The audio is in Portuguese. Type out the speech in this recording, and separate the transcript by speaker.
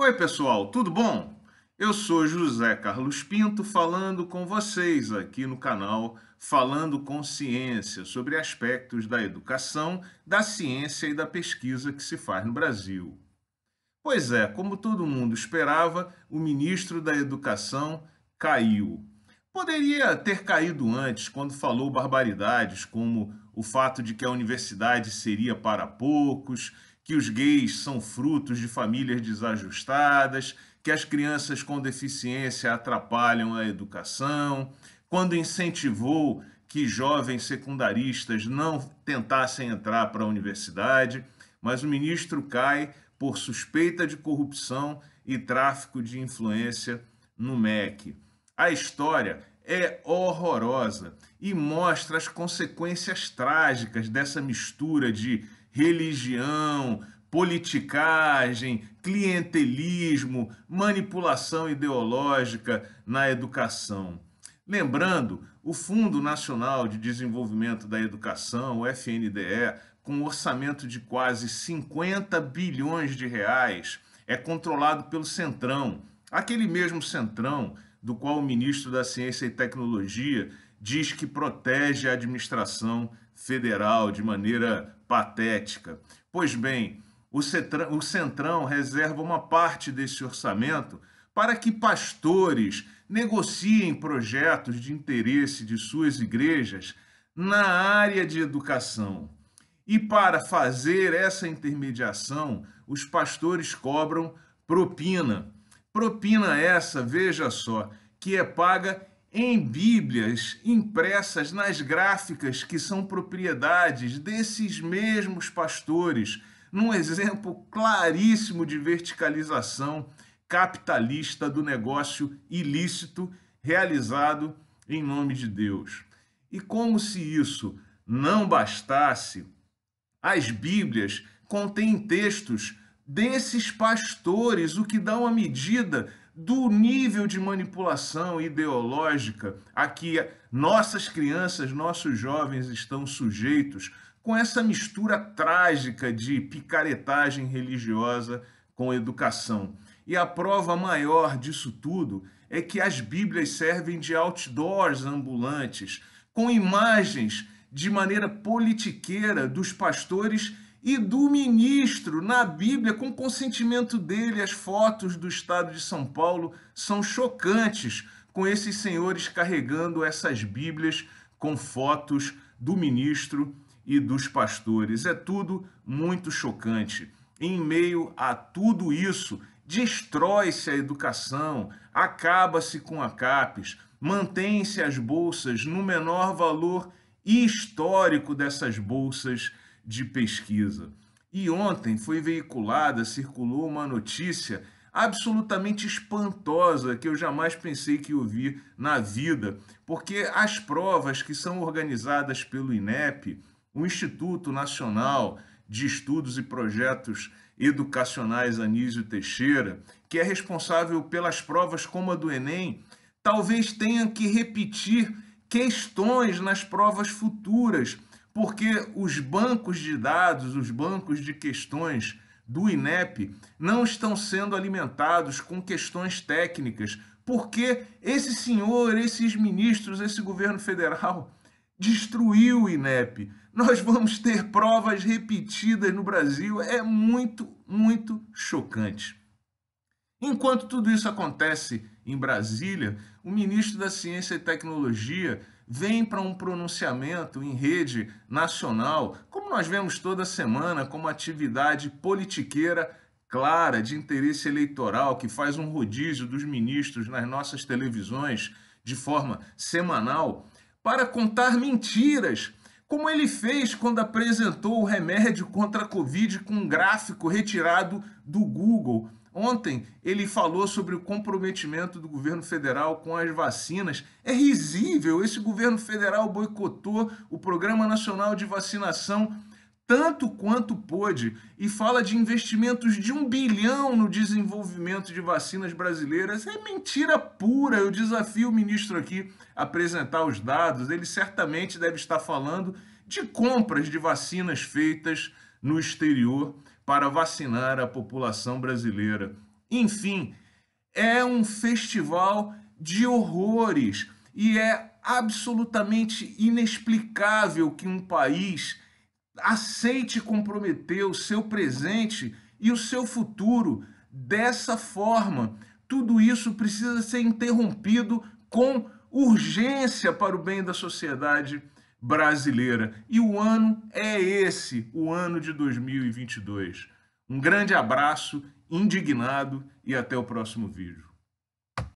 Speaker 1: Oi, pessoal, tudo bom? Eu sou José Carlos Pinto falando com vocês aqui no canal Falando com Ciência sobre aspectos da educação, da ciência e da pesquisa que se faz no Brasil. Pois é, como todo mundo esperava, o ministro da Educação caiu. Poderia ter caído antes, quando falou barbaridades como o fato de que a universidade seria para poucos, que os gays são frutos de famílias desajustadas, que as crianças com deficiência atrapalham a educação, quando incentivou que jovens secundaristas não tentassem entrar para a universidade, mas o ministro cai por suspeita de corrupção e tráfico de influência no MEC. A história é horrorosa e mostra as consequências trágicas dessa mistura de religião, politicagem, clientelismo, manipulação ideológica na educação. Lembrando, o Fundo Nacional de Desenvolvimento da Educação, o FNDE, com um orçamento de quase 50 bilhões de reais, é controlado pelo Centrão, aquele mesmo Centrão do qual o ministro da Ciência e Tecnologia diz que protege a administração federal de maneira patética. Pois bem, o Centrão, reserva uma parte desse orçamento para que pastores negociem projetos de interesse de suas igrejas na área de educação. E para fazer essa intermediação, os pastores cobram propina. Propina essa, veja só, que é paga em Bíblias impressas nas gráficas que são propriedades desses mesmos pastores, num exemplo claríssimo de verticalização capitalista do negócio ilícito realizado em nome de Deus. E como se isso não bastasse, as Bíblias contêm textos desses pastores, o que dá uma medida do nível de manipulação ideológica a que nossas crianças, nossos jovens estão sujeitos com essa mistura trágica de picaretagem religiosa com educação. E a prova maior disso tudo é que as Bíblias servem de outdoors ambulantes, com imagens de maneira politiqueira dos pastores e do ministro na Bíblia, com consentimento dele, as fotos do estado de São Paulo são chocantes, com esses senhores carregando essas Bíblias com fotos do ministro e dos pastores. É tudo muito chocante. Em meio a tudo isso, destrói-se a educação, acaba-se com a CAPES, mantém-se as bolsas no menor valor histórico dessas bolsas de pesquisa. E ontem foi veiculada, circulou uma notícia absolutamente espantosa que eu jamais pensei que ouvir na vida, porque as provas que são organizadas pelo INEP, o Instituto Nacional de Estudos e Projetos Educacionais Anísio Teixeira, que é responsável pelas provas como a do Enem, talvez tenha que repetir questões nas provas futuras porque os bancos de dados, os bancos de questões do INEP não estão sendo alimentados com questões técnicas, porque esse senhor, esses ministros, esse governo federal destruiu o INEP. Nós vamos ter provas repetidas no Brasil, é muito, muito chocante. Enquanto tudo isso acontece em Brasília, o ministro da Ciência e Tecnologia vem para um pronunciamento em rede nacional, como nós vemos toda semana, como atividade politiqueira clara de interesse eleitoral que faz um rodízio dos ministros nas nossas televisões de forma semanal, para contar mentiras, como ele fez quando apresentou o remédio contra a Covid com um gráfico retirado do Google Ontem ele falou sobre o comprometimento do governo federal com as vacinas. É risível, esse governo federal boicotou o Programa Nacional de Vacinação tanto quanto pôde e fala de investimentos de um bilhão no desenvolvimento de vacinas brasileiras. É mentira pura. Eu desafio o ministro aqui a apresentar os dados. Ele certamente deve estar falando de compras de vacinas feitas no exterior para vacinar a população brasileira. Enfim, é um festival de horrores e é absolutamente inexplicável que um país aceite comprometer o seu presente e o seu futuro dessa forma. Tudo isso precisa ser interrompido com urgência para o bem da sociedade brasileira. E o ano é esse, o ano de 2022. Um grande abraço, indignado e até o próximo vídeo.